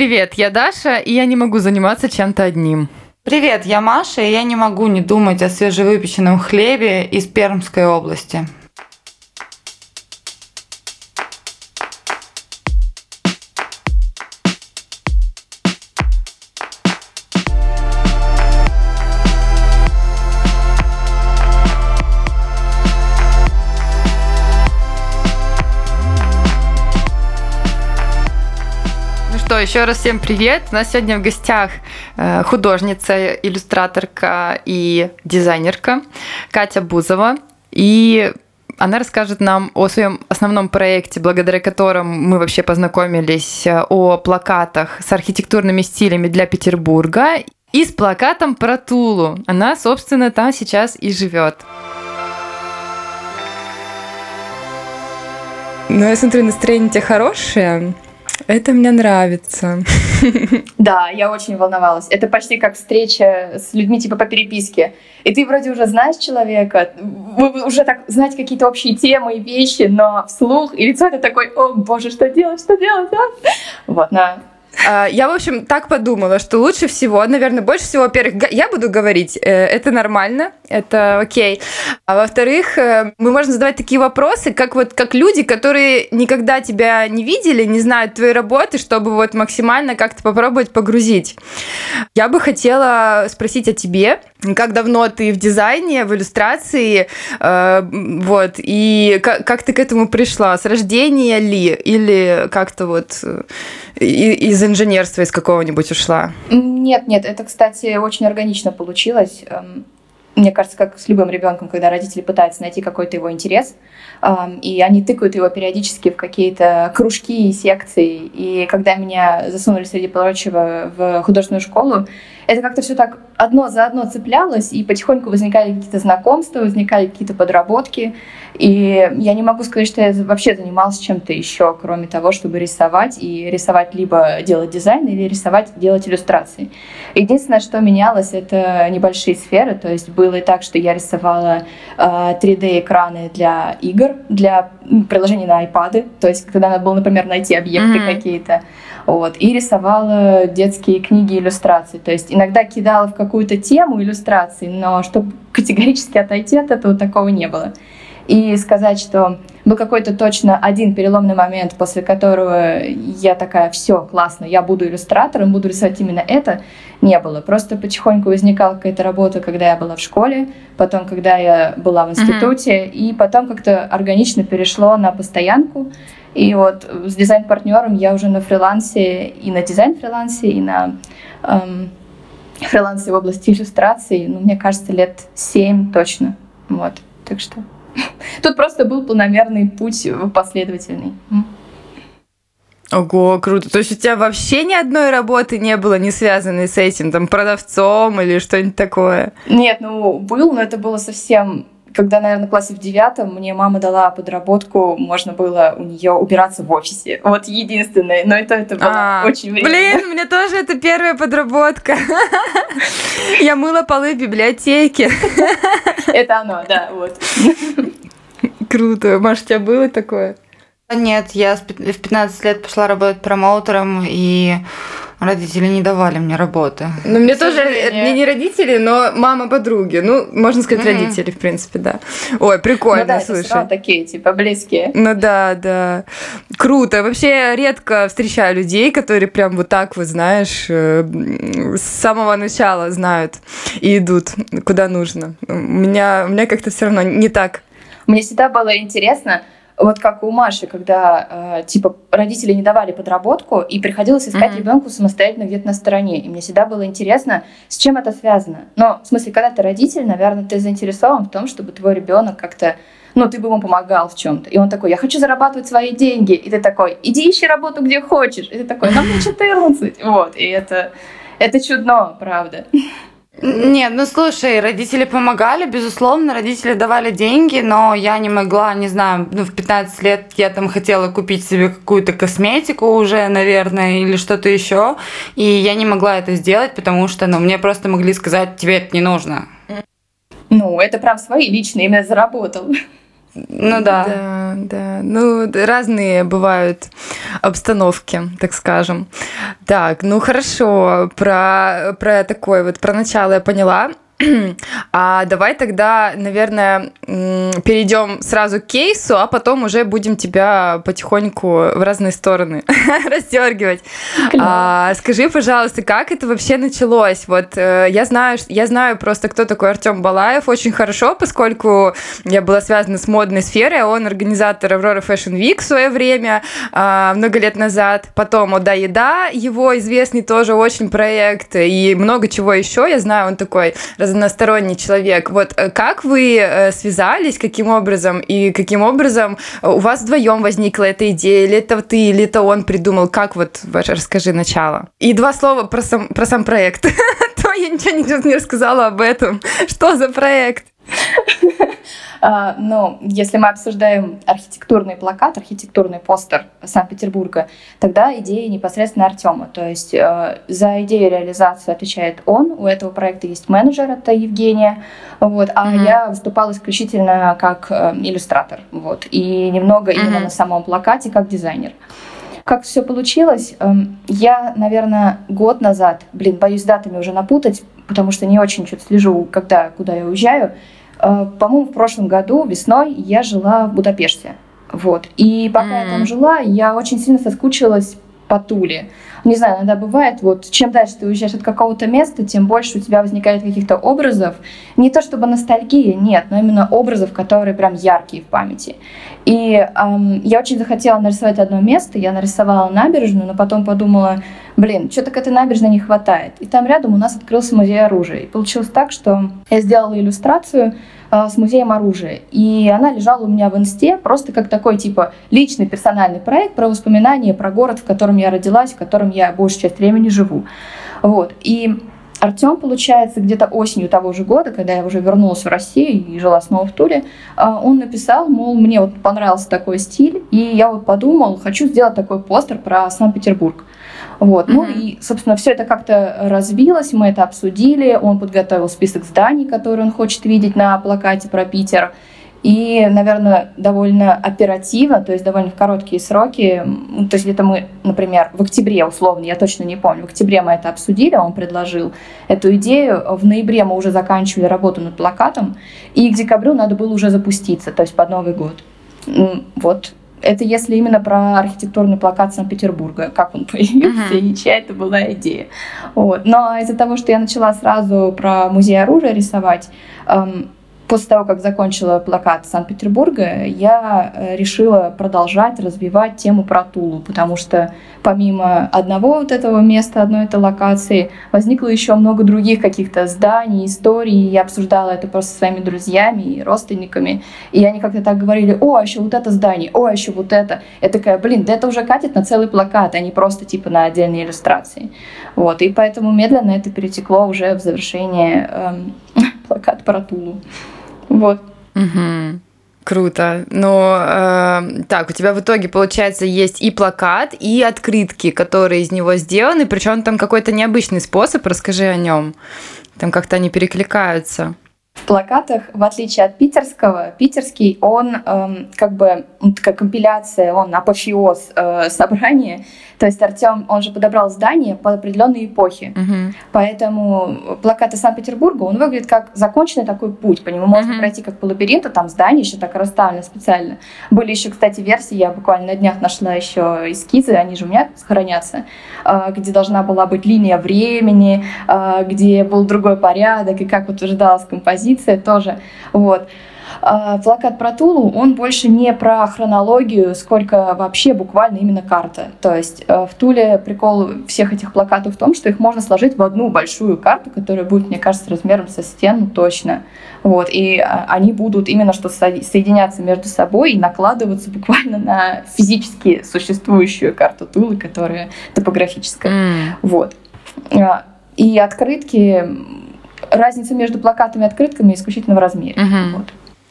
Привет, я Даша, и я не могу заниматься чем-то одним. Привет, я Маша, и я не могу не думать о свежевыпеченном хлебе из Пермской области. Еще раз всем привет. У нас сегодня в гостях э, художница, иллюстраторка и дизайнерка Катя Бузова. И она расскажет нам о своем основном проекте, благодаря которому мы вообще познакомились, э, о плакатах с архитектурными стилями для Петербурга и с плакатом про Тулу. Она, собственно, там сейчас и живет. Ну, я смотрю, настроение у тебя хорошее. Это мне нравится. Да, я очень волновалась. Это почти как встреча с людьми типа по переписке. И ты вроде уже знаешь человека, вы уже так знаете какие-то общие темы и вещи, но вслух и лицо это такой, о боже, что делать, что делать, да? Вот, на я, в общем, так подумала, что лучше всего, наверное, больше всего, во-первых, я буду говорить, э, это нормально, это окей. А во-вторых, э, мы можем задавать такие вопросы, как вот как люди, которые никогда тебя не видели, не знают твоей работы, чтобы вот максимально как-то попробовать погрузить. Я бы хотела спросить о тебе, как давно ты в дизайне, в иллюстрации, э, вот, и как, как ты к этому пришла? С рождения ли? Или как-то вот из инженерства из какого-нибудь ушла? Нет, нет, это, кстати, очень органично получилось. Эм, мне кажется, как с любым ребенком, когда родители пытаются найти какой-то его интерес, и они тыкают его периодически в какие-то кружки и секции. И когда меня засунули, среди прочего, в художественную школу, это как-то все так одно за одно цеплялось, и потихоньку возникали какие-то знакомства, возникали какие-то подработки. И я не могу сказать, что я вообще занималась чем-то еще, кроме того, чтобы рисовать, и рисовать либо делать дизайн, или рисовать, делать иллюстрации. Единственное, что менялось, это небольшие сферы, то есть было и так, что я рисовала э, 3D-экраны для игр, для приложений на iPad, то есть когда надо было, например, найти объекты mm-hmm. какие-то. Вот, и рисовала детские книги иллюстрации. То есть иногда кидала в какую-то тему иллюстрации, но чтобы категорически отойти от этого, такого не было. И сказать, что был какой-то точно один переломный момент, после которого я такая, все, классно, я буду иллюстратором, буду рисовать именно это, не было. Просто потихоньку возникала какая-то работа, когда я была в школе, потом, когда я была в институте, mm-hmm. и потом как-то органично перешло на постоянку. И вот с дизайн-партнером я уже на фрилансе, и на дизайн-фрилансе, и на эм, фрилансе в области иллюстрации, ну, мне кажется, лет семь точно. Вот, так что тут просто был планомерный путь последовательный. Ого, круто. То есть у тебя вообще ни одной работы не было, не связанной с этим, там, продавцом или что-нибудь такое? Нет, ну, был, но это было совсем когда, наверное, в классе в девятом мне мама дала подработку, можно было у нее убираться в офисе. Вот единственное. Но это, это было а, очень временно. Блин, мне тоже это первая подработка. Я мыла полы в библиотеке. Это оно, да, вот. Круто. Маша, у тебя было такое? Нет, я в 15 лет пошла работать промоутером, и родители не давали мне работы. Ну, мне тоже, мне не родители, но мама подруги. Ну, можно сказать, mm-hmm. родители, в принципе, да. Ой, прикольно, ну, да, слушай. Это такие, типа, близкие. Ну да, да. Круто. Вообще редко встречаю людей, которые прям вот так, вот знаешь, э, с самого начала знают и идут куда нужно. У меня, у меня как-то все равно не так. Мне всегда было интересно, вот как у Маши, когда э, типа родители не давали подработку, и приходилось искать mm-hmm. ребенку самостоятельно где-то на стороне. И мне всегда было интересно, с чем это связано. Но в смысле, когда ты родитель, наверное, ты заинтересован в том, чтобы твой ребенок как-то ну, ты бы ему помогал в чем-то. И он такой, я хочу зарабатывать свои деньги. И ты такой, иди ищи работу, где хочешь. И ты такой, нам мне 14. Вот, и это, это чудно, правда. Нет, ну слушай, родители помогали, безусловно, родители давали деньги, но я не могла, не знаю, ну в 15 лет я там хотела купить себе какую-то косметику уже, наверное, или что-то еще, и я не могла это сделать, потому что, ну, мне просто могли сказать, тебе это не нужно. Ну, это прям свои личные, именно заработал. Ну да. Да, да. Ну, разные бывают обстановки, так скажем. Так, ну хорошо, про, про такое вот, про начало я поняла. А давай тогда, наверное, перейдем сразу к кейсу, а потом уже будем тебя потихоньку в разные стороны раздергивать. А, скажи, пожалуйста, как это вообще началось? Вот э, я знаю, я знаю просто, кто такой Артем Балаев очень хорошо, поскольку я была связана с модной сферой, он организатор Aurora Fashion Week в свое время, а, много лет назад. Потом Ода Еда, его известный тоже очень проект, и много чего еще. Я знаю, он такой разносторонний человек. Вот э, как вы э, связались, каким образом, и каким образом э, у вас вдвоем возникла эта идея, или это ты, или это он придумал, как вот, расскажи начало. И два слова про сам, про сам проект. То я ничего не рассказала об этом. Что за проект? А, но если мы обсуждаем архитектурный плакат, архитектурный постер Санкт-Петербурга, тогда идея непосредственно Артема. То есть э, за идею реализации отвечает он. У этого проекта есть менеджер, это Евгения. Вот, а mm-hmm. я выступала исключительно как э, иллюстратор. Вот, и немного mm-hmm. именно на самом плакате как дизайнер как все получилось, эм, я, наверное, год назад, блин, боюсь датами уже напутать, потому что не очень что-то слежу, когда, куда я уезжаю. Э, по-моему, в прошлом году весной я жила в Будапеште. Вот. И пока mm. я там жила, я очень сильно соскучилась по Туле. Не знаю, иногда бывает, вот чем дальше ты уезжаешь от какого-то места, тем больше у тебя возникает каких-то образов. Не то чтобы ностальгия, нет, но именно образов, которые прям яркие в памяти. И эм, я очень захотела нарисовать одно место, я нарисовала набережную, но потом подумала, блин, что-то к этой набережной не хватает. И там рядом у нас открылся музей оружия. И получилось так, что я сделала иллюстрацию с музеем оружия. И она лежала у меня в инсте просто как такой, типа, личный персональный проект про воспоминания, про город, в котором я родилась, в котором я большую часть времени живу. Вот. И Артем, получается, где-то осенью того же года, когда я уже вернулась в Россию и жила снова в Туле, а, он написал, мол, мне вот понравился такой стиль, и я вот подумал, хочу сделать такой постер про Санкт-Петербург. Вот. Mm-hmm. Ну и, собственно, все это как-то развилось, мы это обсудили, он подготовил список зданий, которые он хочет видеть на плакате про Питер. И, наверное, довольно оперативно, то есть довольно в короткие сроки, то есть где-то мы, например, в октябре, условно, я точно не помню, в октябре мы это обсудили, он предложил эту идею, в ноябре мы уже заканчивали работу над плакатом, и к декабрю надо было уже запуститься, то есть под Новый год. Вот это если именно про архитектурный плакат Санкт-Петербурга, как он появился uh-huh. и чья это была идея. Вот. Но из-за того, что я начала сразу про музей оружия рисовать, эм, После того, как закончила плакат Санкт-Петербурга, я э, решила продолжать развивать тему про Тулу, потому что помимо одного вот этого места, одной этой локации, возникло еще много других каких-то зданий, историй. Я обсуждала это просто со своими друзьями и родственниками. И они как-то так говорили, о, а еще вот это здание, о, а еще вот это. Я такая, блин, да это уже катит на целый плакат, а не просто типа на отдельные иллюстрации. Вот, и поэтому медленно это перетекло уже в завершение эм, плакат про Тулу. Вот. Угу. Круто. Но э, так, у тебя в итоге, получается, есть и плакат, и открытки, которые из него сделаны, причем там какой-то необычный способ, расскажи о нем. Там как-то они перекликаются. В плакатах, в отличие от питерского, питерский, он эм, как бы как компиляция, он апофеоз э, собрания то есть Артем, он же подобрал здание под определенные эпохи. Uh-huh. Поэтому плакаты Санкт-Петербурга, он выглядит как законченный такой путь. По нему можно uh-huh. пройти как по лабиринту, там здание еще так расставлено специально. Были еще, кстати, версии, я буквально на днях нашла еще эскизы, они же у меня хранятся, а, где должна была быть линия времени, а, где был другой порядок, и как утверждалась композиция тоже. Вот. А, плакат про Тулу, он больше не про хронологию, сколько вообще буквально именно карта. То есть э, в Туле прикол всех этих плакатов в том, что их можно сложить в одну большую карту, которая будет, мне кажется, размером со стену точно. Вот, и а, они будут именно что соединяться между собой и накладываться буквально на физически существующую карту Тулы, которая топографическая. Mm. Вот. А, и открытки разница между плакатами и открытками исключительно в размере. Uh-huh. Вот.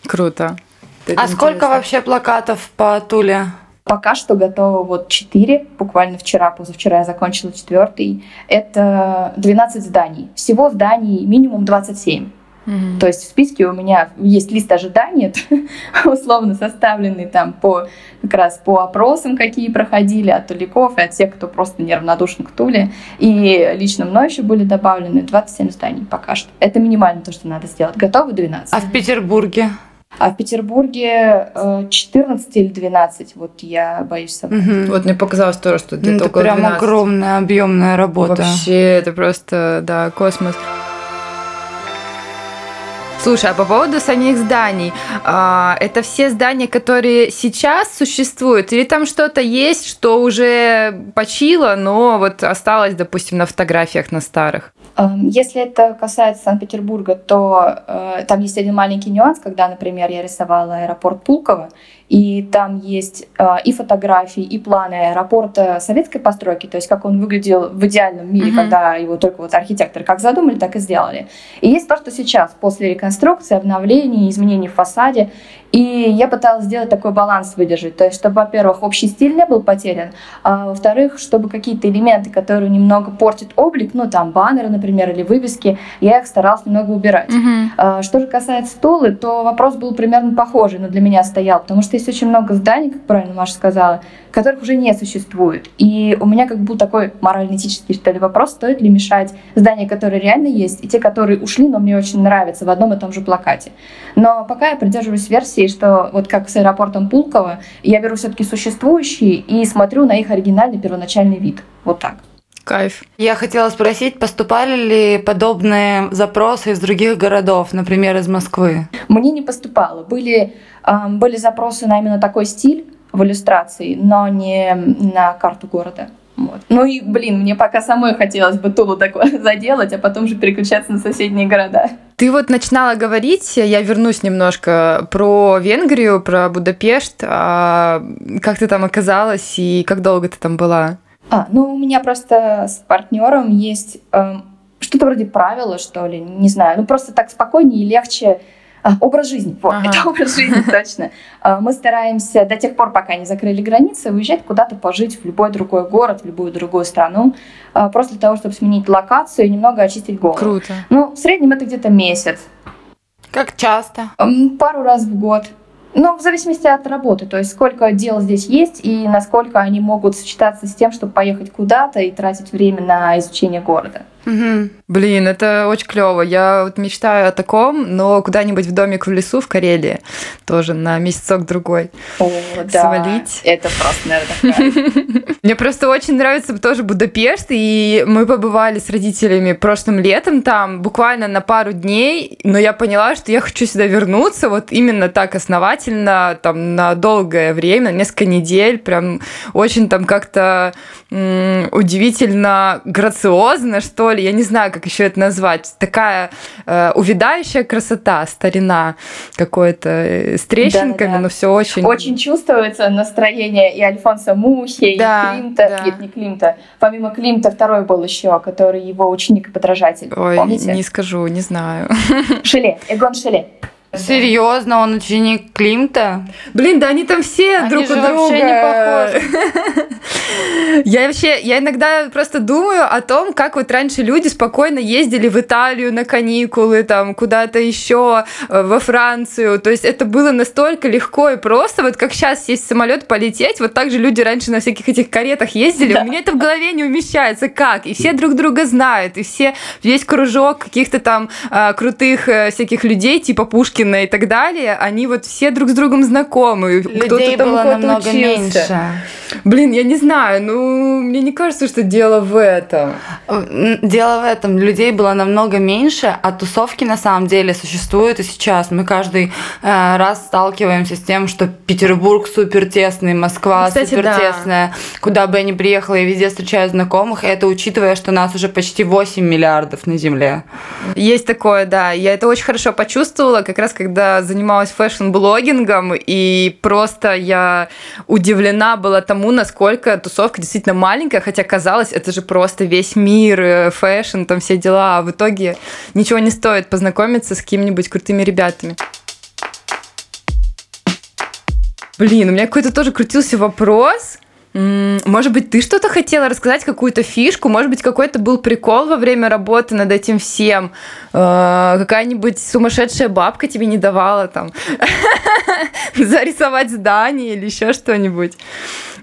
Круто. Это а интересно. сколько вообще плакатов по Туле? Пока что готово вот 4, буквально вчера, позавчера я закончила четвертый. Это 12 зданий. Всего зданий минимум 27. Mm-hmm. То есть в списке у меня есть лист ожиданий, условно составленный там по как раз по опросам, какие проходили от туликов и от тех, кто просто неравнодушен к Туле. И лично мной еще были добавлены 27 зданий пока что. Это минимально то, что надо сделать. Готовы 12. А в Петербурге? А в Петербурге 14 э, или 12, вот я боюсь собрать. Угу. Вот мне показалось тоже, что где-то ну, это около прям 12. огромная объемная работа. Вообще, это просто, да, космос. Слушай, а по поводу самих зданий, а, это все здания, которые сейчас существуют, или там что-то есть, что уже почило, но вот осталось, допустим, на фотографиях на старых? Эм, если это касается Санкт-Петербурга, то э, там есть один маленький нюанс, когда, например, я рисовала аэропорт Пулково, и там есть э, и фотографии, и планы аэропорта советской постройки, то есть как он выглядел в идеальном мире, mm-hmm. когда его только вот архитекторы как задумали, так и сделали. И есть то, что сейчас, после реконструкции, обновлений, изменений в фасаде, и я пыталась сделать такой баланс выдержать, то есть чтобы, во-первых, общий стиль не был потерян, а во-вторых, чтобы какие-то элементы, которые немного портят облик, ну там баннеры, например, или вывески, я их старалась немного убирать. Mm-hmm. А, что же касается Тулы, то вопрос был примерно похожий, но для меня стоял, потому что есть очень много зданий, как правильно Маша сказала, которых уже не существует. И у меня как был такой морально-этический, что ли, вопрос, стоит ли мешать здания, которые реально есть, и те, которые ушли, но мне очень нравятся в одном и том же плакате. Но пока я придерживаюсь версии, что вот как с аэропортом Пулково, я беру все-таки существующие и смотрю на их оригинальный первоначальный вид. Вот так. Кайф. Я хотела спросить, поступали ли подобные запросы из других городов, например, из Москвы? Мне не поступало. Были, были запросы на именно такой стиль в иллюстрации, но не на карту города. Вот. Ну и, блин, мне пока самой хотелось бы Тулу такое заделать, а потом же переключаться на соседние города. Ты вот начинала говорить, я вернусь немножко, про Венгрию, про Будапешт. А как ты там оказалась и как долго ты там была? А, ну, у меня просто с партнером есть э, что-то вроде правила, что ли, не знаю. Ну, просто так спокойнее и легче. А, образ жизни, вот, ага. это образ жизни точно. А, мы стараемся до тех пор, пока не закрыли границы, уезжать куда-то пожить в любой другой город, в любую другую страну, а, просто для того, чтобы сменить локацию и немного очистить голову. Круто. Ну, в среднем это где-то месяц. Как часто? Пару раз в год. Ну, в зависимости от работы, то есть сколько дел здесь есть и насколько они могут сочетаться с тем, чтобы поехать куда-то и тратить время на изучение города. Угу. Блин, это очень клево. Я вот мечтаю о таком, но куда-нибудь в домик в лесу в Карелии тоже на месяцок другой. О, да. Свалить. Это просто, наверное, Мне просто очень нравится тоже Будапешт, и мы побывали с родителями прошлым летом там, буквально на пару дней, но я поняла, что я хочу сюда вернуться вот именно так основательно, там, на долгое время, несколько недель, прям очень там как-то удивительно грациозно, что ли, я не знаю, как еще это назвать, такая э, увядающая красота, старина какой-то э, с трещинками, да, да. но все очень... Очень чувствуется настроение и Альфонса Мухи, да, и Климта, да. нет, не Климта, помимо Климта второй был еще, который его ученик и подражатель, Ой, помните? не скажу, не знаю. Шеле, Эгон Шеле. Серьезно, он ученик Климта? Блин, да они там все они друг же у друга. вообще не похожи. Я вообще, я иногда просто думаю о том, как вот раньше люди спокойно ездили в Италию на каникулы, там куда-то еще э, во Францию. То есть это было настолько легко и просто. Вот как сейчас сесть в самолет, полететь, вот так же люди раньше на всяких этих каретах ездили. Да. У меня это в голове не умещается. Как? И все друг друга знают, и все весь кружок каких-то там а, крутых а, всяких людей типа Пушки Пушкина и так далее, они вот все друг с другом знакомы. Людей Кто-то было намного учился. меньше. Блин, я не знаю, ну, мне не кажется, что дело в этом. Дело в этом. Людей было намного меньше, а тусовки на самом деле существуют и сейчас. Мы каждый э, раз сталкиваемся с тем, что Петербург супер тесный, Москва Кстати, супер тесная. Да. Куда бы я ни приехала, я везде встречаю знакомых. Это учитывая, что нас уже почти 8 миллиардов на Земле. Есть такое, да. Я это очень хорошо почувствовала, как раз раз, когда занималась fashion-блогингом, и просто я удивлена была тому, насколько тусовка действительно маленькая, хотя казалось, это же просто весь мир, э, fashion, там все дела, а в итоге ничего не стоит познакомиться с какими-нибудь крутыми ребятами. Блин, у меня какой-то тоже крутился вопрос. Может быть, ты что-то хотела рассказать, какую-то фишку? Может быть, какой-то был прикол во время работы над этим всем? Э, какая-нибудь сумасшедшая бабка тебе не давала там зарисовать здание или еще что-нибудь?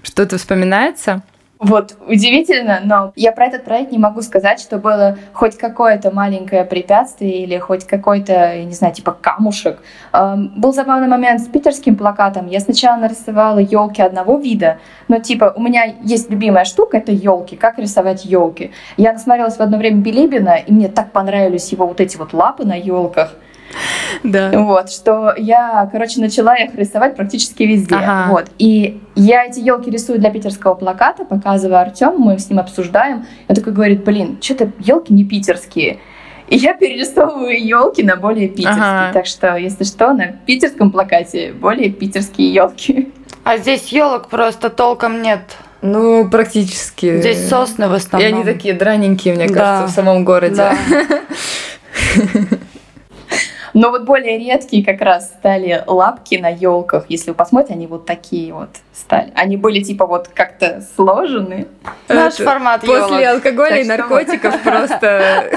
Что-то вспоминается? Вот, удивительно, но я про этот проект не могу сказать, что было хоть какое-то маленькое препятствие или хоть какой-то, я не знаю, типа камушек. Эм, был забавный момент с питерским плакатом. Я сначала нарисовала елки одного вида, но типа у меня есть любимая штука, это елки, как рисовать елки. Я насмотрелась в одно время Билибина, и мне так понравились его вот эти вот лапы на елках. Да. Вот, что я, короче, начала их рисовать практически везде. Ага. Вот. И я эти елки рисую для питерского плаката, показываю Артему, мы с ним обсуждаем. Он такой говорит, блин, что-то елки не питерские. И я перерисовываю елки на более питерские. Ага. Так что, если что, на питерском плакате более питерские елки. А здесь елок просто толком нет. Ну, практически. Здесь сосны в основном. И они такие драненькие, мне да. кажется, в самом городе. Да. Но вот более редкие как раз стали лапки на елках. Если вы посмотрите, они вот такие вот стали. Они были типа вот как-то сложены. Наш формат После алкоголя и наркотиков просто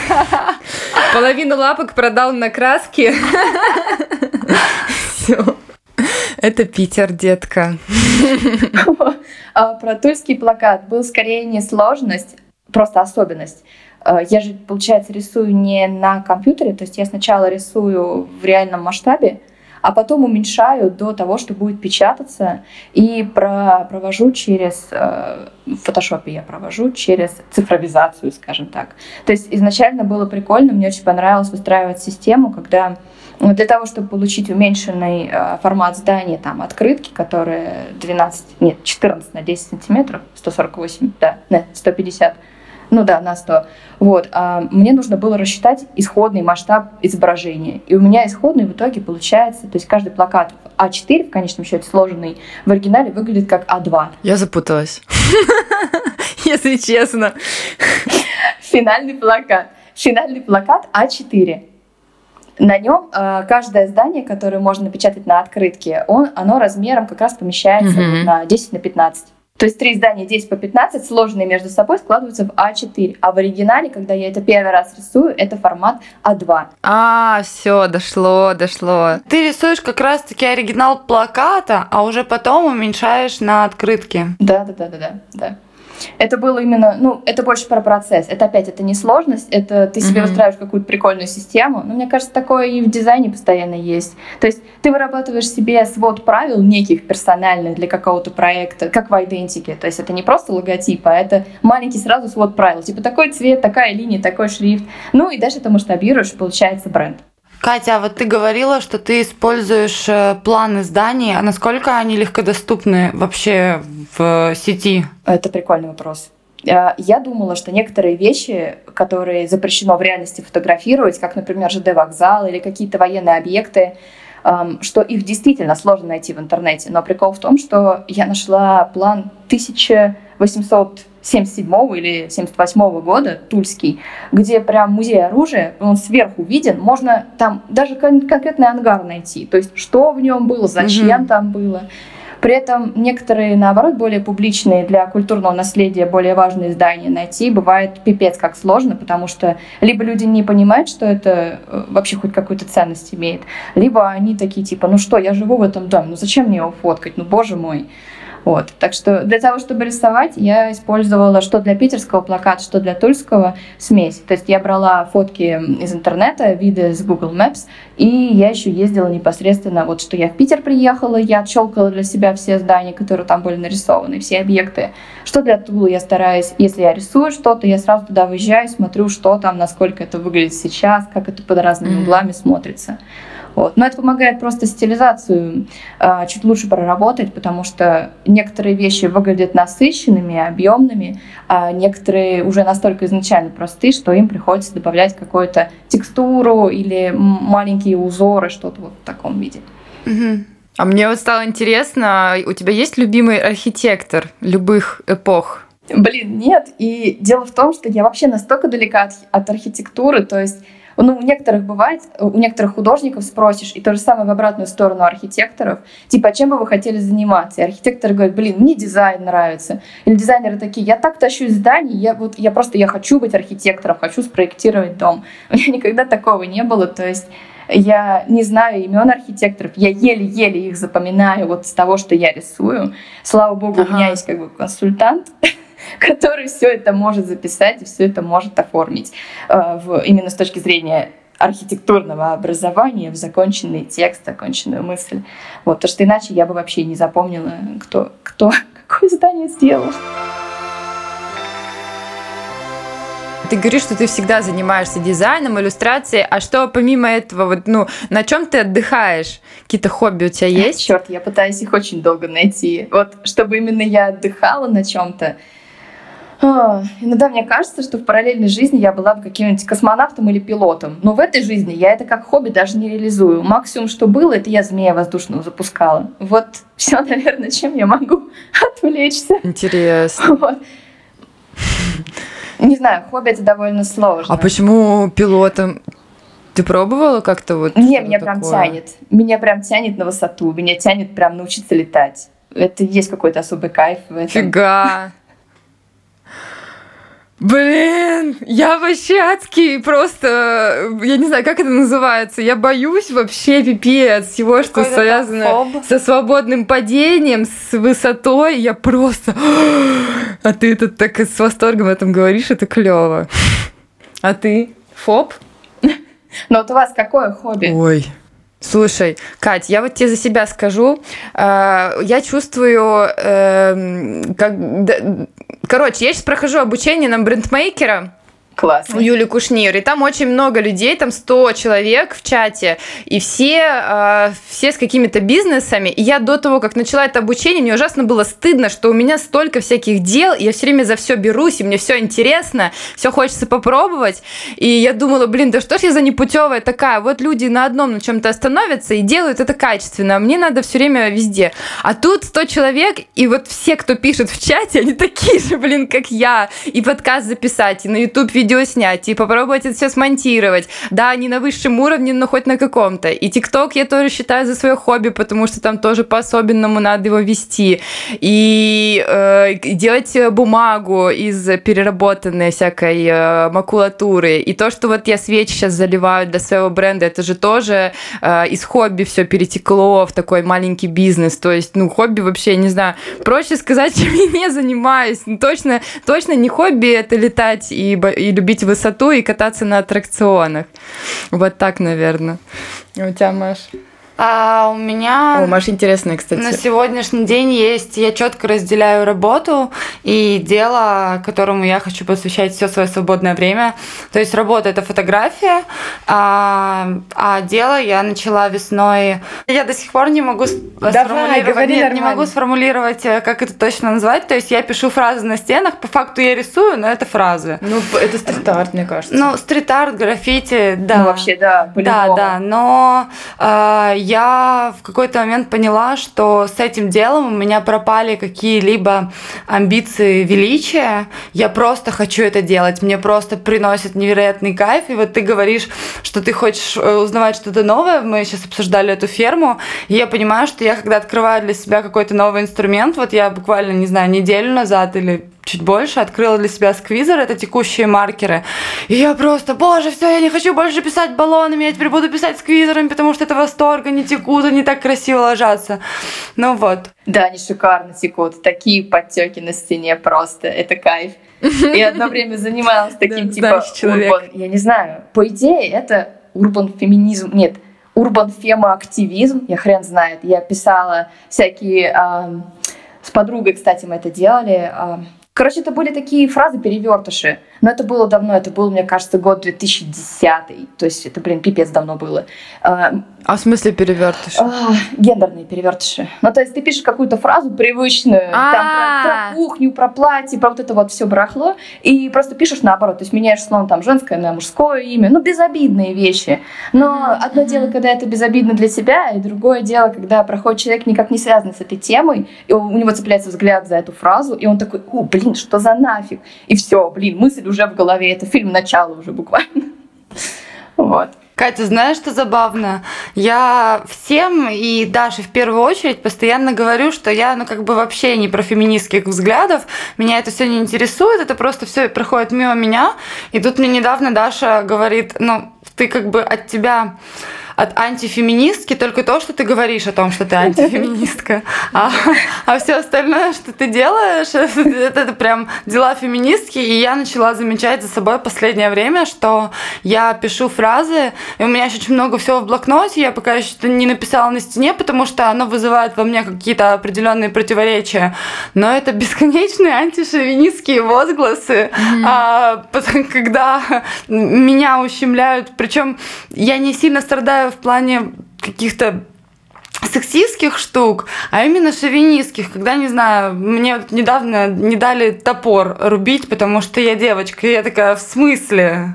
половину лапок продал на краски. Все. Это Питер, детка. А про тульский плакат был скорее не сложность, просто особенность. Э, я же, получается, рисую не на компьютере, то есть я сначала рисую в реальном масштабе, а потом уменьшаю до того, что будет печататься, и про, провожу через, э, в фотошопе я провожу через цифровизацию, скажем так. То есть изначально было прикольно, мне очень понравилось выстраивать систему, когда ну, для того, чтобы получить уменьшенный э, формат здания, там, открытки, которые 12, нет, 14 на 10 сантиметров, 148, да, нет, 150, ну да, на 100. Вот. А мне нужно было рассчитать исходный масштаб изображения. И у меня исходный в итоге получается, то есть каждый плакат А4, в конечном счете сложенный, в оригинале выглядит как А2. Я запуталась. Если честно. Финальный плакат. Финальный плакат А4. На нем э, каждое здание, которое можно напечатать на открытке, он, оно размером как раз помещается mm-hmm. на 10 на 15. То есть три здания 10 по 15, сложные между собой, складываются в А4. А в оригинале, когда я это первый раз рисую, это формат А2. А, все, дошло, дошло. Ты рисуешь как раз-таки оригинал плаката, а уже потом уменьшаешь на открытке. Да, да, да, да, да. да это было именно, ну, это больше про процесс. Это опять, это не сложность, это ты себе mm-hmm. выстраиваешь какую-то прикольную систему. Но мне кажется, такое и в дизайне постоянно есть. То есть ты вырабатываешь себе свод правил неких персональных для какого-то проекта, как в идентике. То есть это не просто логотип, а это маленький сразу свод правил. Типа такой цвет, такая линия, такой шрифт. Ну и дальше это масштабируешь, получается бренд. Катя, а вот ты говорила, что ты используешь э, планы зданий. А насколько они легкодоступны вообще в сети? Это прикольный вопрос. Э, я думала, что некоторые вещи, которые запрещено в реальности фотографировать, как, например, ЖД-вокзал или какие-то военные объекты, что их действительно сложно найти в интернете. Но прикол в том, что я нашла план 1800 77 или 78 года, Тульский, где прям музей оружия, он сверху виден, можно там даже конкретный ангар найти, то есть что в нем было, зачем mm-hmm. там было. При этом некоторые, наоборот, более публичные для культурного наследия, более важные здания найти бывает пипец как сложно, потому что либо люди не понимают, что это э, вообще хоть какую-то ценность имеет, либо они такие типа, ну что, я живу в этом доме, ну зачем мне его фоткать, ну боже мой. Вот. Так что для того, чтобы рисовать, я использовала что для питерского плаката, что для тульского смесь. То есть я брала фотки из интернета, виды с Google Maps, и я еще ездила непосредственно, вот что я в Питер приехала, я отщелкала для себя все здания, которые там были нарисованы, все объекты. Что для Тулы я стараюсь, если я рисую что-то, я сразу туда выезжаю, смотрю, что там, насколько это выглядит сейчас, как это под разными углами смотрится. Вот. Но это помогает просто стилизацию э, чуть лучше проработать, потому что некоторые вещи выглядят насыщенными, объемными, а некоторые уже настолько изначально просты, что им приходится добавлять какую-то текстуру или маленькие узоры, что-то вот в таком виде. А мне вот стало интересно, у тебя есть любимый архитектор любых эпох? Блин, нет. И дело в том, что я вообще настолько далека от, от архитектуры, то есть Ну, у некоторых бывает, у некоторых художников спросишь, и то же самое в обратную сторону архитекторов, типа, а чем бы вы хотели заниматься? И архитектор говорит, блин, мне дизайн нравится. Или дизайнеры такие, я так тащу зданий, я вот, я просто, я хочу быть архитектором, хочу спроектировать дом. У меня никогда такого не было, то есть я не знаю имен архитекторов, я еле-еле их запоминаю вот с того, что я рисую. Слава богу, ага. у меня есть как бы консультант, который все это может записать и все это может оформить э, в, именно с точки зрения архитектурного образования в законченный текст, законченную мысль. Вот, то, что иначе я бы вообще не запомнила, кто, кто какое здание сделал. Ты говоришь, что ты всегда занимаешься дизайном, иллюстрацией, а что помимо этого, вот, ну, на чем ты отдыхаешь? Какие-то хобби у тебя есть? Черт, я пытаюсь их очень долго найти. Вот, чтобы именно я отдыхала на чем-то, а, иногда мне кажется, что в параллельной жизни я была бы каким-нибудь космонавтом или пилотом. Но в этой жизни я это как хобби даже не реализую. Максимум, что было, это я змея воздушного запускала. Вот все, наверное, чем я могу отвлечься. Интересно. Вот. Не знаю, хобби это довольно сложно. А почему пилотом? Ты пробовала как-то вот? Не, меня такое? прям тянет. Меня прям тянет на высоту. Меня тянет прям научиться летать. Это есть какой-то особый кайф в этом. Фига. Блин, я вообще адский просто, я не знаю, как это называется, я боюсь вообще пипец всего, что связано со свободным падением, с высотой, я просто... А ты тут так с восторгом об этом говоришь, это клево. А ты? Фоб? Ну вот у вас какое хобби? Ой, Слушай, Кать, я вот тебе за себя скажу. Э, я чувствую, эм, как... Короче, я сейчас прохожу обучение на брендмейкера. Классно. У Юли Кушнир. И там очень много людей, там 100 человек в чате. И все, э, все с какими-то бизнесами. И я до того, как начала это обучение, мне ужасно было стыдно, что у меня столько всяких дел, и я все время за все берусь, и мне все интересно, все хочется попробовать. И я думала, блин, да что ж я за непутевая такая? Вот люди на одном на чем-то остановятся и делают это качественно, а мне надо все время везде. А тут 100 человек, и вот все, кто пишет в чате, они такие же, блин, как я. И подкаст записать, и на YouTube видео видео снять, и попробовать это все смонтировать. Да, не на высшем уровне, но хоть на каком-то. И ТикТок я тоже считаю за свое хобби, потому что там тоже по-особенному надо его вести. И э, делать бумагу из переработанной всякой э, макулатуры. И то, что вот я свечи сейчас заливаю для своего бренда, это же тоже э, из хобби все перетекло в такой маленький бизнес. То есть, ну, хобби вообще, не знаю, проще сказать, чем я не занимаюсь. Ну, точно, точно не хобби это летать и, любить высоту и кататься на аттракционах. Вот так, наверное. У тебя, Маш? А у меня... О, Маш, интересно, кстати. На сегодняшний день есть... Я четко разделяю работу и дело, которому я хочу посвящать все свое свободное время. То есть работа — это фотография, а, а дело я начала весной... Я до сих пор не могу Давай, говори Нет, не могу сформулировать, э, как это точно назвать. То есть я пишу фразы на стенах, по факту я рисую, но это фразы. Ну, это стрит-арт, мне кажется. Ну, стрит-арт, граффити, да. Ну, вообще, да, Да, да, но э, я в какой-то момент поняла, что с этим делом у меня пропали какие-либо амбиции величия. Я просто хочу это делать. Мне просто приносит невероятный кайф. И вот ты говоришь, что ты хочешь э, узнавать что-то новое. Мы сейчас обсуждали эту ферму. И я понимаю, что я когда открываю для себя какой-то новый инструмент, вот я буквально, не знаю, неделю назад или чуть больше, открыла для себя сквизер, это текущие маркеры. И я просто, боже, все, я не хочу больше писать баллонами, я теперь буду писать сквизерами, потому что это восторг, они текут, они так красиво ложатся. Ну вот. Да, они шикарно текут, такие подтеки на стене просто, это кайф. И одно время занималась таким типа урбан, я не знаю, по идее это урбан феминизм, нет, урбан фема активизм, я хрен знает, я писала всякие с подругой, кстати, мы это делали. Короче, это были такие фразы-перевертыши. Но это было давно, это был, мне кажется, год 2010. То есть это, блин, пипец давно было. А, а в смысле перевертыши? А, гендерные перевертыши. Ну, то есть ты пишешь какую-то фразу привычную, там про, про кухню, про платье, про вот это вот все барахло, и просто пишешь наоборот. То есть меняешь словом там женское на мужское имя. Ну, безобидные вещи. Но одно дело, когда это безобидно для тебя, и другое дело, когда проходит человек никак не связанный с этой темой, и у него цепляется взгляд за эту фразу, и он такой, о, блин, что за нафиг? И все, блин, мысль уже в голове. Это фильм «Начало» уже буквально. Вот. Катя, знаешь, что забавно? Я всем и Даше в первую очередь постоянно говорю, что я, ну, как бы вообще не про феминистских взглядов. Меня это все не интересует, это просто все проходит мимо меня. И тут мне недавно Даша говорит, ну, ты как бы от тебя от антифеминистки только то, что ты говоришь о том, что ты антифеминистка. А, а все остальное, что ты делаешь, это, это прям дела феминистки. И я начала замечать за собой последнее время, что я пишу фразы, и у меня еще очень много всего в блокноте, я пока еще не написала на стене, потому что оно вызывает во мне какие-то определенные противоречия. Но это бесконечные антишовинистские возгласы, mm-hmm. а, когда меня ущемляют. Причем я не сильно страдаю в плане каких-то сексистских штук, а именно шовинистских, когда, не знаю, мне недавно не дали топор рубить, потому что я девочка, и я такая, в смысле?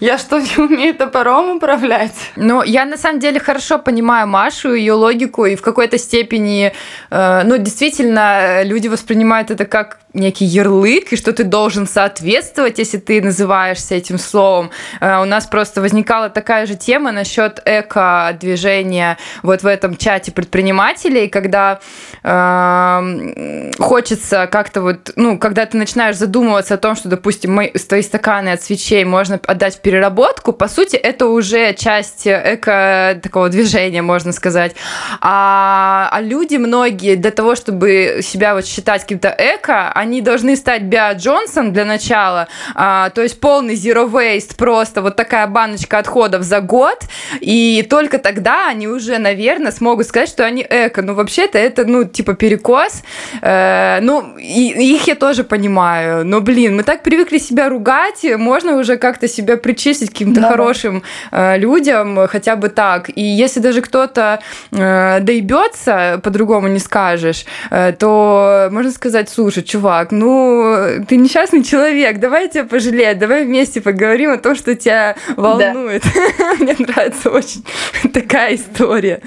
Я что, не умею топором управлять? Ну, я на самом деле хорошо понимаю Машу, ее логику, и в какой-то степени, э, ну, действительно, люди воспринимают это как некий ярлык, и что ты должен соответствовать, если ты называешься этим словом. Э, у нас просто возникала такая же тема насчет эко-движения вот в этом чате предпринимателей, когда э, хочется как-то вот, ну, когда ты начинаешь задумываться о том, что, допустим, мы, твои стаканы от свечей можно отдать в переработку, по сути, это уже часть эко такого движения, можно сказать. А, а люди многие для того, чтобы себя вот считать каким-то эко, они должны стать Биа Джонсон для начала, а, то есть полный zero waste, просто вот такая баночка отходов за год, и только тогда они уже, наверное, смогут сказать, что они эко. Ну, вообще-то это, ну, типа перекос. Э, ну, и, их я тоже понимаю. Но, блин, мы так привыкли себя ругать, можно уже как-то себя причислить к каким-то да, хорошим э, людям, хотя бы так. И если даже кто-то э, доебется, по-другому не скажешь, э, то можно сказать, слушай, чувак, ну, ты несчастный человек, давай тебя пожалеть, давай вместе поговорим о том, что тебя волнует. Да. Мне нравится очень такая история.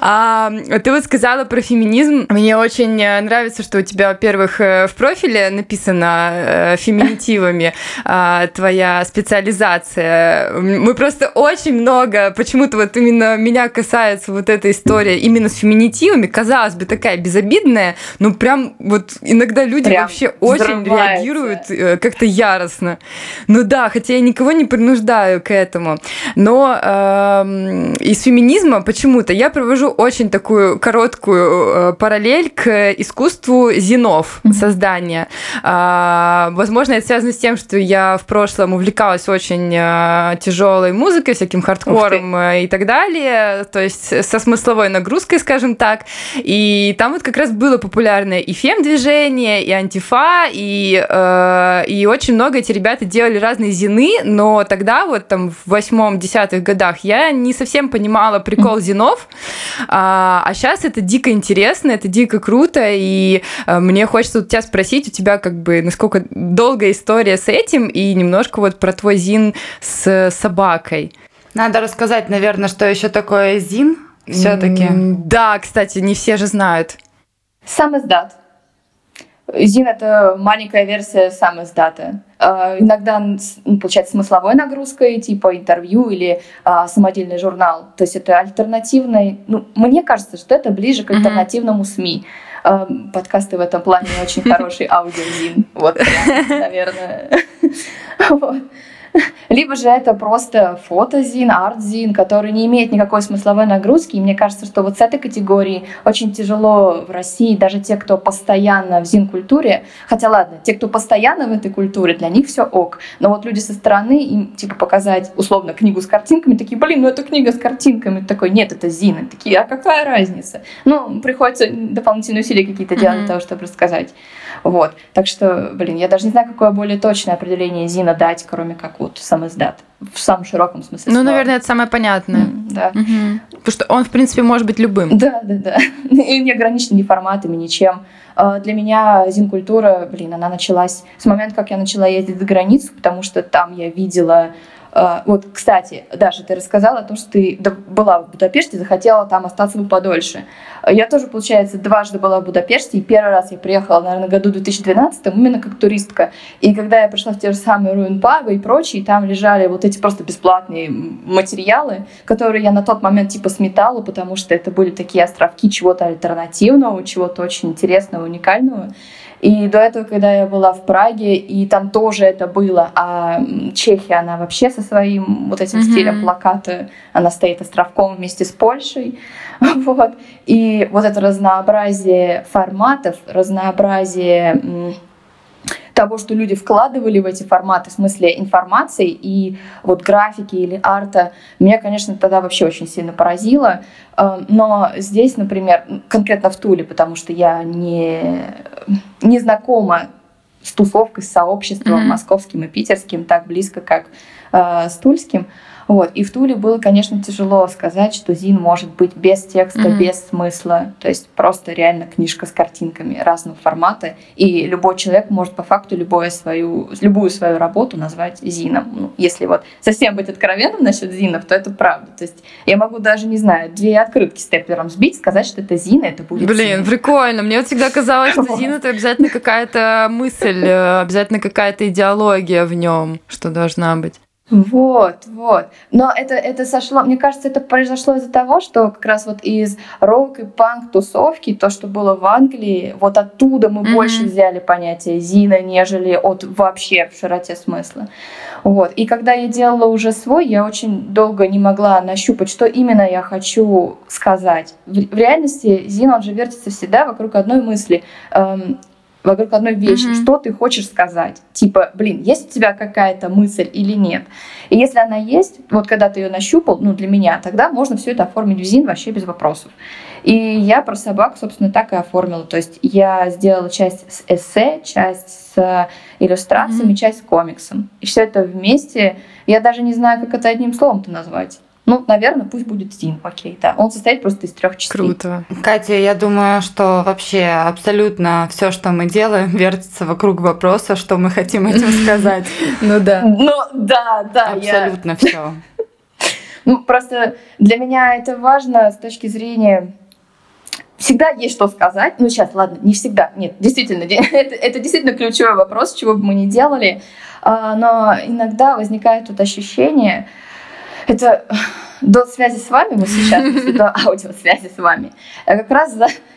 А, ты вот сказала про феминизм. Мне очень э, нравится, что у тебя, во-первых, э, в профиле написано э, феминитивами а, твоя специализация. Мы просто очень много, почему-то вот именно меня касается вот эта история именно с феминитивами, казалось бы, такая безобидная, но прям вот иногда люди прям вообще очень реагируют как-то яростно. Ну да, хотя я никого не принуждаю к этому. Но э, из феминизма почему-то я провожу очень такую короткую э, параллель к искусству mm-hmm. создания. Э, возможно, это связано с тем, что я в прошлом увлекалась очень э, тяжелой музыкой, всяким хардкором э, и так далее, то есть со смысловой нагрузкой, скажем так. И там вот как раз было популярное и фем-движение, и антифа, и, э, и очень много эти ребята делали разные зины, но тогда вот там в восьмом-десятых годах я не совсем понимала прикол зинов, а, а сейчас это дико интересно, это дико круто, и а, мне хочется у тебя спросить, у тебя как бы насколько долгая история с этим, и немножко вот про твой зин с собакой. Надо рассказать, наверное, что еще такое зин все-таки. Да, кстати, не все же знают. Сам издат. Зин — это маленькая версия сам издата. Uh, иногда, ну, получается, смысловой нагрузкой, типа интервью или uh, самодельный журнал. То есть это альтернативный... Ну, мне кажется, что это ближе к альтернативному СМИ. Uh, подкасты в этом плане очень хороший аудиозин. Вот, наверное. Либо же это просто фотозин, артзин, который не имеет никакой смысловой нагрузки. И мне кажется, что вот с этой категории очень тяжело в России, даже те, кто постоянно в зин-культуре, хотя ладно, те, кто постоянно в этой культуре, для них все ок. Но вот люди со стороны, им типа показать условно книгу с картинками, такие, блин, ну это книга с картинками. Такой, нет, это зин. Такие, а какая разница? Ну, приходится дополнительные усилия какие-то делать mm-hmm. для того, чтобы рассказать. Вот. Так что, блин, я даже не знаю, какое более точное определение Зина дать, кроме как вот сам издат. В самом широком смысле. Ну, слова. наверное, это самое понятное. Mm, да. Угу. Потому что он, в принципе, может быть любым. Да, да, да. И не ограничен ни форматами, ничем. А, для меня зин-культура, блин, она началась с момента, как я начала ездить за границу, потому что там я видела вот, кстати, Даша, ты рассказала о том, что ты была в Будапеште, захотела там остаться подольше. Я тоже, получается, дважды была в Будапеште, и первый раз я приехала, наверное, году 2012, именно как туристка. И когда я пришла в те же самые руин-пабы и прочие, там лежали вот эти просто бесплатные материалы, которые я на тот момент типа сметала, потому что это были такие островки чего-то альтернативного, чего-то очень интересного, уникального. И до этого, когда я была в Праге, и там тоже это было, а Чехия, она вообще со своим вот этим mm-hmm. стилем плаката, она стоит островком вместе с Польшей. Вот. И вот это разнообразие форматов, разнообразие того, что люди вкладывали в эти форматы, в смысле информации и вот графики или арта, меня, конечно, тогда вообще очень сильно поразило. Эм, но здесь, например, конкретно в Туле, потому что я не, не знакома с тусовкой, с сообществом mm-hmm. московским и питерским так близко, как э, с тульским, вот. И в Туле было, конечно, тяжело сказать, что Зин может быть без текста, mm-hmm. без смысла. То есть просто реально книжка с картинками разного формата. И любой человек может по факту любую свою, любую свою работу назвать Зином. Ну, если вот совсем быть откровенным насчет Зинов, то это правда. То есть я могу даже, не знаю, две открытки степлером сбить, сказать, что это Зина, это будет Блин, Зин. прикольно. Мне вот всегда казалось, что Зин это обязательно какая-то мысль, э, обязательно какая-то идеология в нем, что должна быть. Вот, вот. Но это, это сошло, мне кажется, это произошло из-за того, что как раз вот из рок и панк тусовки, то, что было в Англии, вот оттуда мы mm-hmm. больше взяли понятие Зина, нежели от вообще в широте смысла. Вот. И когда я делала уже свой, я очень долго не могла нащупать, что именно я хочу сказать. В, в реальности Зин, он же вертится всегда вокруг одной мысли. Эм, вокруг одной вещи, mm-hmm. что ты хочешь сказать. Типа, блин, есть у тебя какая-то мысль или нет? И если она есть, вот когда ты ее нащупал, ну, для меня, тогда можно все это оформить в ЗИН вообще без вопросов. И я про собак, собственно, так и оформила. То есть я сделала часть с эссе, часть с иллюстрациями, mm-hmm. часть с комиксом. И все это вместе. Я даже не знаю, как это одним словом-то назвать. Ну, наверное, пусть будет Steam, окей, да. Он состоит просто из трех частей. Круто. Катя, я думаю, что вообще абсолютно все, что мы делаем, вертится вокруг вопроса, что мы хотим этим сказать. Ну да. Ну да, да. Абсолютно все. Ну, просто для меня это важно с точки зрения всегда есть что сказать. Ну, сейчас, ладно, не всегда. Нет, действительно, это, это действительно ключевой вопрос, чего бы мы ни делали. А, но иногда возникает тут ощущение, это до связи с вами, вот сейчас, до аудиосвязи с вами, я как раз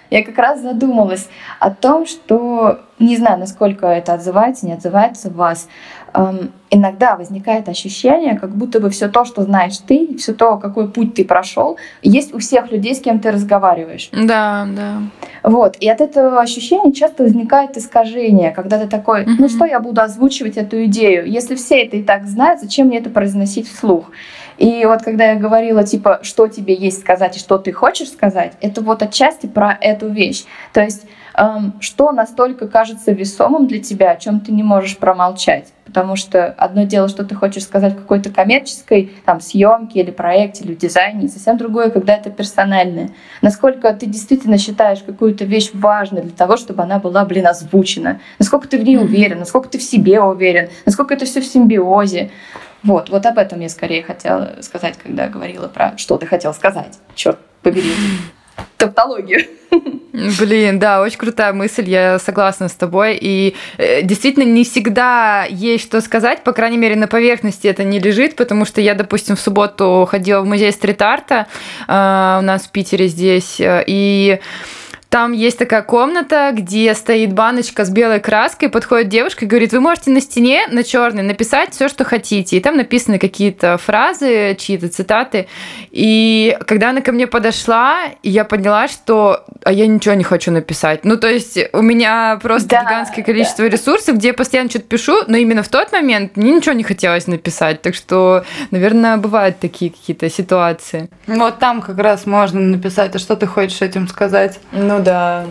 я как раз задумалась о том, что не знаю, насколько это отзывается, не отзывается в вас. Эм, иногда возникает ощущение, как будто бы все то, что знаешь ты, все то, какой путь ты прошел, есть у всех людей, с кем ты разговариваешь. Да, да. Вот. И от этого ощущения часто возникает искажение, когда ты такой, ну что я буду озвучивать эту идею? Если все это и так знают, зачем мне это произносить вслух? И вот когда я говорила, типа, что тебе есть сказать и что ты хочешь сказать, это вот отчасти про эту вещь. То есть эм, что настолько кажется весомым для тебя, о чем ты не можешь промолчать. Потому что одно дело, что ты хочешь сказать в какой-то коммерческой там, съемке или проекте, или дизайне, и совсем другое, когда это персональное. Насколько ты действительно считаешь какую-то вещь важной для того, чтобы она была, блин, озвучена. Насколько ты в ней уверен, насколько ты в себе уверен, насколько это все в симбиозе. Вот, вот об этом я скорее хотела сказать, когда говорила про что ты хотел сказать. Черт побери. Тавтологию. Блин, да, очень крутая мысль, я согласна с тобой. И э, действительно не всегда есть что сказать, по крайней мере, на поверхности это не лежит, потому что я, допустим, в субботу ходила в музей стрит-арта э, у нас в Питере здесь, э, и там есть такая комната, где стоит баночка с белой краской, подходит девушка и говорит, вы можете на стене, на черной, написать все, что хотите. И там написаны какие-то фразы, чьи-то цитаты. И когда она ко мне подошла, я поняла, что а я ничего не хочу написать. Ну, то есть у меня просто да, гигантское количество да. ресурсов, где я постоянно что-то пишу, но именно в тот момент мне ничего не хотелось написать. Так что, наверное, бывают такие какие-то ситуации. Вот там как раз можно написать, а что ты хочешь этим сказать? Ну, да,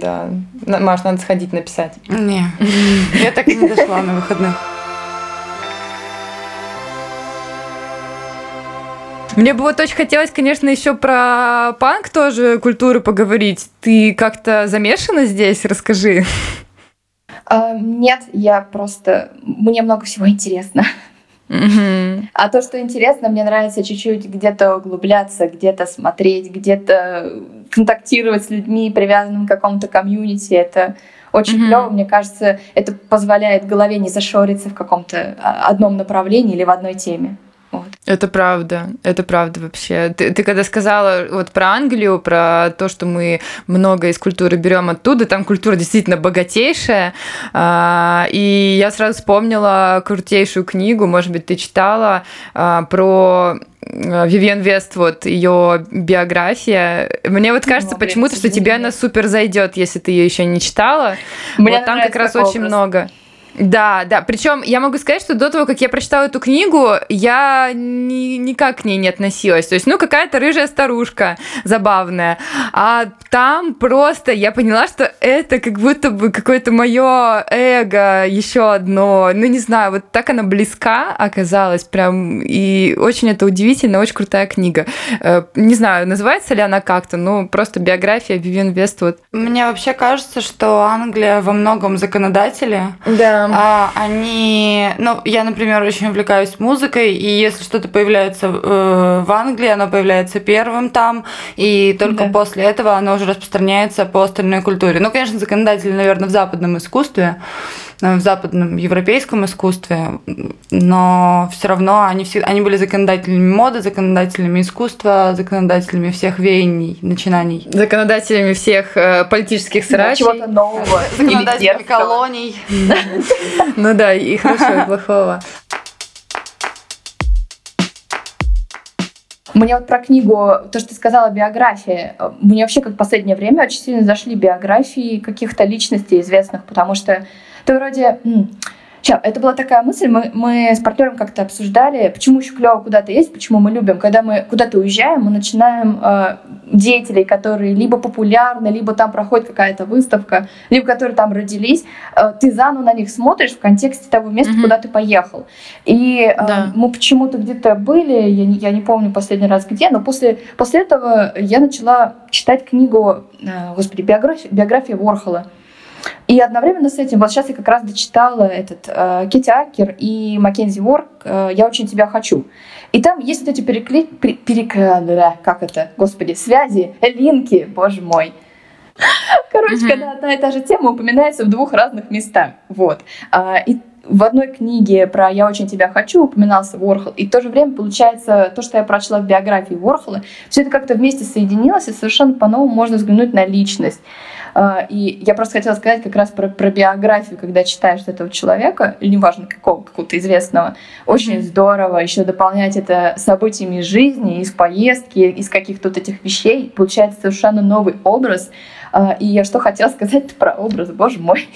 да. Маш, надо сходить написать. Не, я так и не дошла на выходных. Мне бы вот очень хотелось, конечно, еще про панк тоже культуру поговорить. Ты как-то замешана здесь? Расскажи. А, нет, я просто... Мне много всего интересно. А то, что интересно, мне нравится чуть-чуть где-то углубляться, где-то смотреть, где-то контактировать с людьми, привязанными к какому-то комьюнити. Это очень mm-hmm. клево, мне кажется, это позволяет голове не зашориться в каком-то а, одном направлении или в одной теме. Вот. Это правда, это правда вообще. Ты, ты когда сказала вот про Англию, про то, что мы много из культуры берем оттуда, там культура действительно богатейшая, а, и я сразу вспомнила крутейшую книгу, может быть, ты читала а, про Вивиан Вест, вот ее биография. Мне вот кажется ну, почему-то, что тебе она супер зайдет, если ты ее еще не читала. Мне вот там как раз очень образ. много. Да, да. Причем я могу сказать, что до того, как я прочитала эту книгу, я ни, никак к ней не относилась. То есть, ну, какая-то рыжая старушка забавная. А там просто я поняла, что это как будто бы какое-то мое эго, еще одно. Ну, не знаю, вот так она близка оказалась прям. И очень это удивительно, очень крутая книга. Э, не знаю, называется ли она как-то, ну, просто биография Вивиан Вествуд. Мне вообще кажется, что Англия во многом законодатели. Да а, они, ну, я, например, очень увлекаюсь музыкой, и если что-то появляется э, в Англии, оно появляется первым там, и только да. после этого оно уже распространяется по остальной культуре. Ну, конечно, законодатели, наверное, в западном искусстве, в западном европейском искусстве, но все равно они, все, они были законодателями моды, законодателями искусства, законодателями всех веяний, начинаний. Законодателями всех э, политических срачей. Чего-то нового. Законодателями колоний. Ну да, и хорошего, и плохого. Мне вот про книгу, то, что ты сказала, биографии, мне вообще как в последнее время очень сильно зашли биографии каких-то личностей известных, потому что ты вроде Сейчас, это была такая мысль, мы, мы с партнером как-то обсуждали, почему еще клево куда-то есть, почему мы любим. Когда мы куда-то уезжаем, мы начинаем э, деятелей, которые либо популярны, либо там проходит какая-то выставка, либо которые там родились, э, ты заново на них смотришь в контексте того места, mm-hmm. куда ты поехал. И э, да. мы почему-то где-то были, я не, я не помню последний раз где, но после, после этого я начала читать книгу, э, господи, биография, биография Ворхола. И одновременно с этим, вот сейчас я как раз дочитала этот э, Кити Акер и Маккензи Ворк э, «Я очень тебя хочу». И там есть вот эти перекли... перек... как это, господи, связи, линки, боже мой. Короче, mm-hmm. когда одна и та же тема упоминается в двух разных местах. Вот. А, и в одной книге про «Я очень тебя хочу» упоминался Ворхол, и в то же время, получается, то, что я прочла в биографии Ворхола, все это как-то вместе соединилось, и совершенно по-новому можно взглянуть на личность. А, и я просто хотела сказать как раз про, про биографию, когда читаешь этого человека, или неважно какого, какого-то известного, очень mm-hmm. здорово еще дополнять это событиями из жизни, из поездки, из каких-то вот этих вещей. Получается совершенно новый образ. А, и я что хотела сказать про образ, боже мой.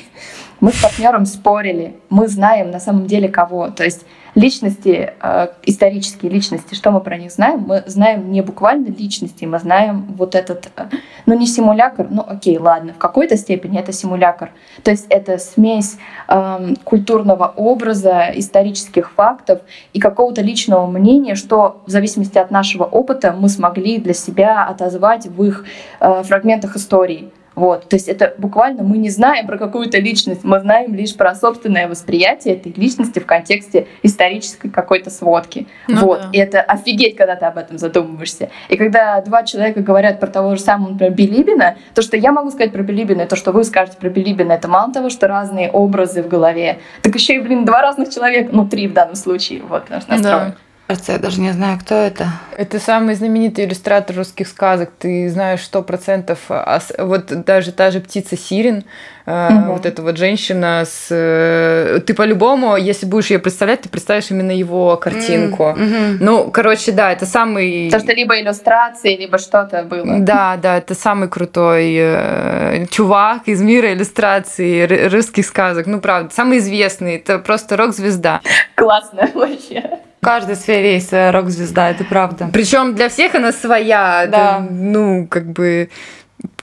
Мы с партнером спорили, мы знаем на самом деле кого. То есть личности, э, исторические личности, что мы про них знаем? Мы знаем не буквально личности, мы знаем вот этот, э, ну не симулятор, ну окей, ладно, в какой-то степени это симулятор. То есть это смесь э, культурного образа, исторических фактов и какого-то личного мнения, что в зависимости от нашего опыта мы смогли для себя отозвать в их э, фрагментах истории. Вот. То есть это буквально мы не знаем про какую-то личность, мы знаем лишь про собственное восприятие этой личности в контексте исторической какой-то сводки. Ну, вот. Да. И это офигеть, когда ты об этом задумываешься. И когда два человека говорят про того же самого, например, Билибина, то, что я могу сказать про Билибина, и то, что вы скажете про Билибина, это мало того, что разные образы в голове, так еще и, блин, два разных человека, ну, три в данном случае, вот, наш настрой. Да. Кажется, я даже не знаю, кто это. Это самый знаменитый иллюстратор русских сказок. Ты знаешь сто процентов. Вот даже та же птица Сирин, угу. вот эта вот женщина с... Э, ты по-любому, если будешь ее представлять, ты представишь именно его картинку. Mm-hmm. Ну, короче, да, это самый... То, что либо иллюстрации, либо что-то было. Да, да, это самый крутой э, чувак из мира иллюстраций русских сказок. Ну, правда, самый известный. Это просто рок-звезда. Классно вообще. В каждой сфере есть своя рок-звезда, это правда. Причем для всех она своя. Да. Это, ну, как бы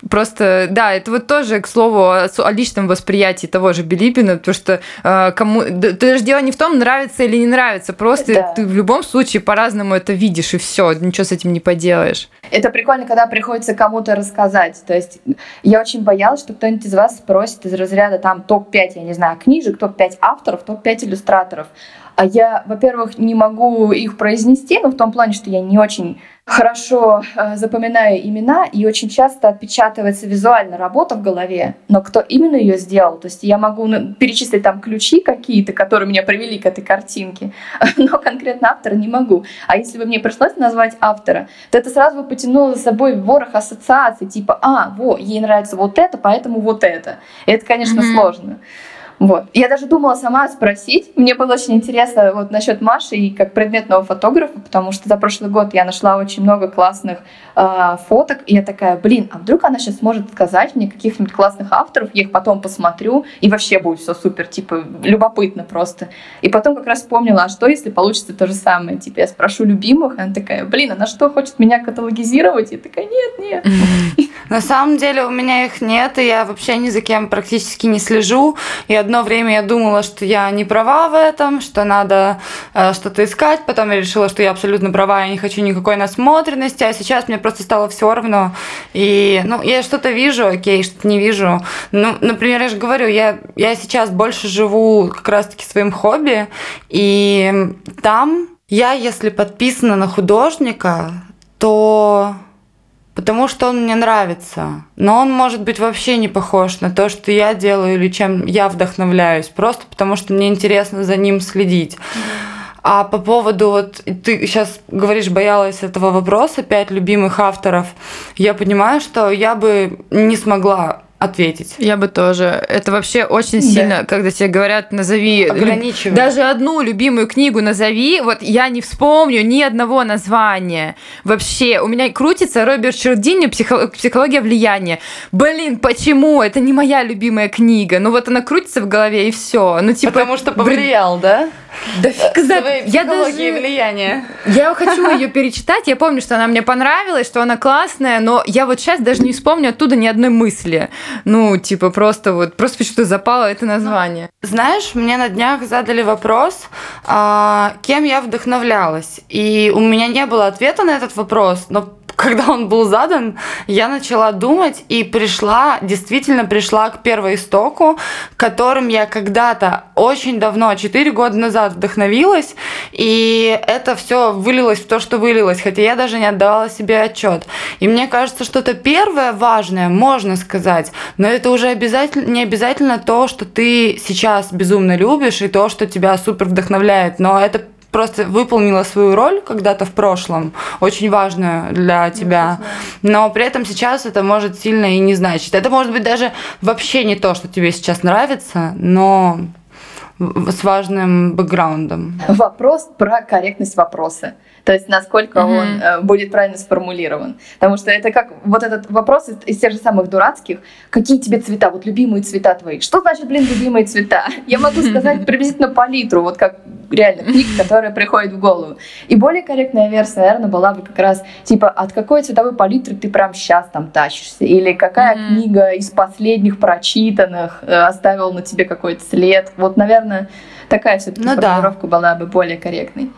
Просто, да, это вот тоже, к слову, о, личном восприятии того же Билибина, потому что э, кому... Да, даже дело не в том, нравится или не нравится, просто да. ты в любом случае по-разному это видишь, и все, ничего с этим не поделаешь. Это прикольно, когда приходится кому-то рассказать. То есть я очень боялась, что кто-нибудь из вас спросит из разряда там топ-5, я не знаю, книжек, топ-5 авторов, топ-5 иллюстраторов. А я, во-первых, не могу их произнести, ну, в том плане, что я не очень хорошо э, запоминаю имена, и очень часто отпечатывается визуально работа в голове, но кто именно ее сделал, то есть я могу ну, перечислить там ключи какие-то, которые меня привели к этой картинке, но конкретно автора не могу. А если бы мне пришлось назвать автора, то это сразу бы потянуло за собой ворох ассоциаций, типа, а, во, ей нравится вот это, поэтому вот это. И это, конечно, mm-hmm. сложно. Вот. Я даже думала сама спросить. Мне было очень интересно вот насчет Маши и как предметного фотографа, потому что за прошлый год я нашла очень много классных э, фоток, и я такая, блин, а вдруг она сейчас сможет сказать мне каких-нибудь классных авторов, я их потом посмотрю, и вообще будет все супер, типа, любопытно просто. И потом как раз вспомнила, а что если получится то же самое? Типа, я спрошу любимых, она такая, блин, она что, хочет меня каталогизировать? Я такая, нет, нет. На самом деле у меня их нет, и я вообще ни за кем практически не слежу. Я одно время я думала, что я не права в этом, что надо э, что-то искать. Потом я решила, что я абсолютно права, я не хочу никакой насмотренности. А сейчас мне просто стало все равно. И, ну, я что-то вижу, окей, что-то не вижу. Ну, например, я же говорю, я, я сейчас больше живу как раз-таки своим хобби. И там я, если подписана на художника, то потому что он мне нравится. Но он может быть вообще не похож на то, что я делаю или чем я вдохновляюсь, просто потому что мне интересно за ним следить. А по поводу, вот ты сейчас говоришь, боялась этого вопроса, пять любимых авторов, я понимаю, что я бы не смогла ответить. Я бы тоже. Это вообще очень сильно, да. когда тебе говорят, назови даже одну любимую книгу назови. Вот я не вспомню ни одного названия. Вообще, у меня крутится Роберт Чердини «Психология влияния». Блин, почему? Это не моя любимая книга. Ну вот она крутится в голове и все. Ну типа. Потому что повлиял, да? Да фиг знает. Я даже... влияния. Я хочу ее перечитать. Я помню, что она мне понравилась, что она классная, но я вот сейчас даже не вспомню оттуда ни одной мысли. Ну, типа, просто вот, просто почему-то запало это название. Знаешь, мне на днях задали вопрос, а, кем я вдохновлялась. И у меня не было ответа на этот вопрос, но когда он был задан, я начала думать и пришла, действительно пришла к первоистоку, которым я когда-то очень давно, 4 года назад вдохновилась, и это все вылилось в то, что вылилось, хотя я даже не отдавала себе отчет. И мне кажется, что это первое важное, можно сказать, но это уже обязательно, не обязательно то, что ты сейчас безумно любишь, и то, что тебя супер вдохновляет, но это просто выполнила свою роль когда-то в прошлом, очень важную для тебя, но при этом сейчас это может сильно и не значить. Это может быть даже вообще не то, что тебе сейчас нравится, но с важным бэкграундом. Вопрос про корректность вопроса. То есть насколько mm-hmm. он э, будет правильно сформулирован. Потому что это как вот этот вопрос из, из тех же самых дурацких. Какие тебе цвета? Вот любимые цвета твои. Что значит, блин, любимые цвета? Я могу сказать приблизительно палитру, вот как реально книг, которая приходит в голову. И более корректная версия, наверное, была бы как раз типа от какой цветовой палитры ты прям сейчас там тащишься, или какая mm-hmm. книга из последних прочитанных э, оставила на тебе какой-то след. Вот, наверное, такая все-таки ну, формулировка да. была бы более корректной.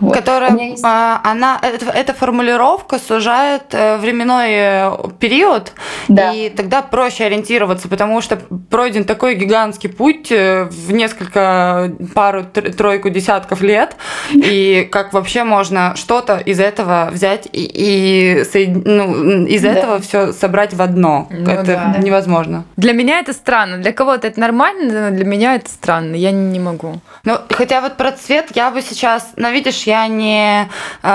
Вот. Которая, есть... а, она, это, эта формулировка сужает э, временной э, период, да. и тогда проще ориентироваться, потому что пройден такой гигантский путь э, в несколько, пару, тройку десятков лет, и как вообще можно что-то из этого взять и, и ну, из да. этого все собрать в одно. Ну, это да. невозможно. Для меня это странно, для кого-то это нормально, но для меня это странно, я не могу. Ну, хотя вот про цвет я бы сейчас, ну, видишь, я не э,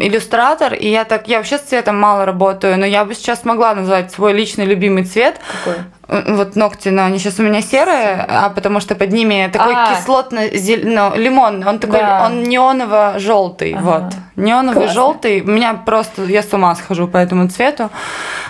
иллюстратор, и я так, я вообще с цветом мало работаю, но я бы сейчас могла назвать свой личный любимый цвет. Какой? Вот ногти, но они сейчас у меня серые, а потому что под ними такой а. кислотно ну, он такой, да. он неоново-желтый, ага. вот. Неоновый желтый. У меня просто, я с ума схожу по этому цвету.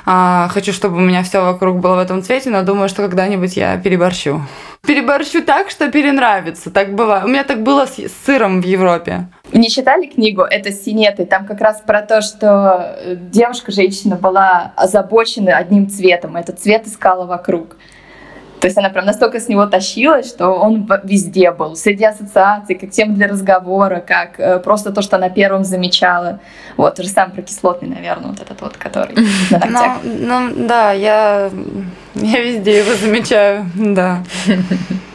А, хочу, чтобы у меня все вокруг было в этом цвете, но думаю, что когда-нибудь я переборщу. Переборщу так, что перенравится. Так бывает. У меня так было с сыром в Европе. Не читали книгу «Это синеты»? Там как раз про то, что э, девушка-женщина была озабочена одним цветом. Этот цвет искала вокруг. То есть она прям настолько с него тащилась, что он везде был. Среди ассоциаций, как тема для разговора, как э, просто то, что она первым замечала. Вот, то же самое про кислотный, наверное, вот этот вот, который на ногтях. Ну, ну да, я, я везде его замечаю, да.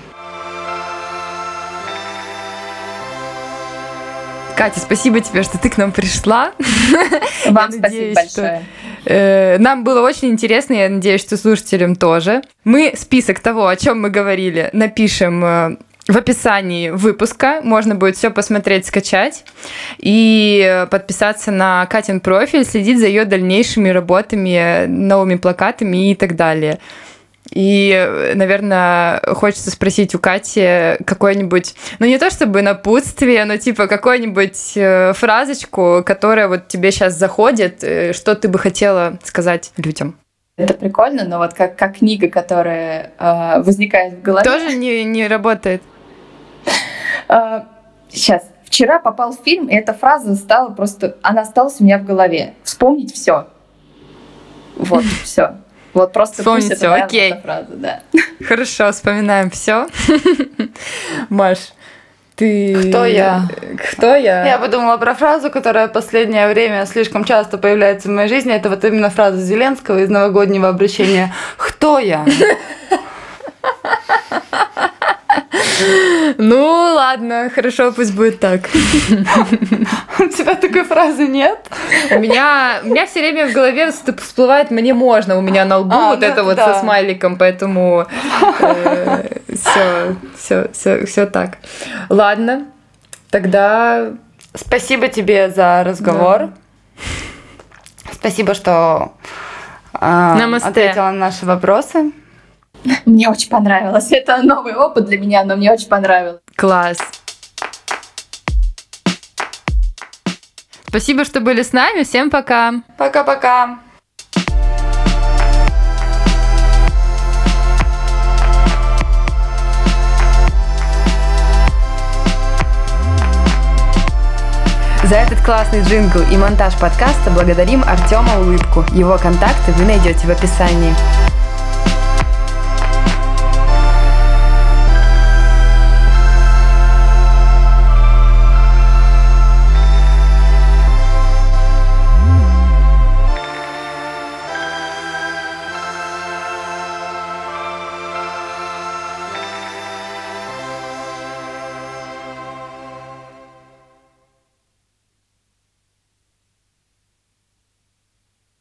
Катя, спасибо тебе, что ты к нам пришла. Вам спасибо большое. Э, нам было очень интересно, я надеюсь, что слушателям тоже. Мы список того, о чем мы говорили, напишем э, в описании выпуска. Можно будет все посмотреть, скачать и подписаться на Катин профиль, следить за ее дальнейшими работами, новыми плакатами и так далее. И, наверное, хочется спросить у Кати какое-нибудь, ну не то чтобы напутствие, но типа какую-нибудь э, фразочку, которая вот тебе сейчас заходит, э, что ты бы хотела сказать людям. Это прикольно, но вот как, как книга, которая э, возникает в голове. Тоже не, не работает. Сейчас. Вчера попал в фильм, и эта фраза стала просто... Она осталась у меня в голове. Вспомнить все. Вот, все. Вот просто Вспомнить все, окей. Фраза, да. Хорошо, вспоминаем все. Маш, ты... Кто я? Кто я? Я подумала про фразу, которая в последнее время слишком часто появляется в моей жизни. Это вот именно фраза Зеленского из новогоднего обращения. Кто я? Ну, ладно, хорошо, пусть будет так. У тебя такой фразы нет? У меня, у меня все время в голове всплывает «мне можно», у меня на лбу а, вот ну, это вот да. со смайликом, поэтому все, все, все, все так. Ладно, тогда... Спасибо тебе за разговор. Да. Спасибо, что э, ответила на наши вопросы. Мне очень понравилось. Это новый опыт для меня, но мне очень понравилось. Класс. Спасибо, что были с нами. Всем пока. Пока-пока. За этот классный джингл и монтаж подкаста благодарим Артема Улыбку. Его контакты вы найдете в описании.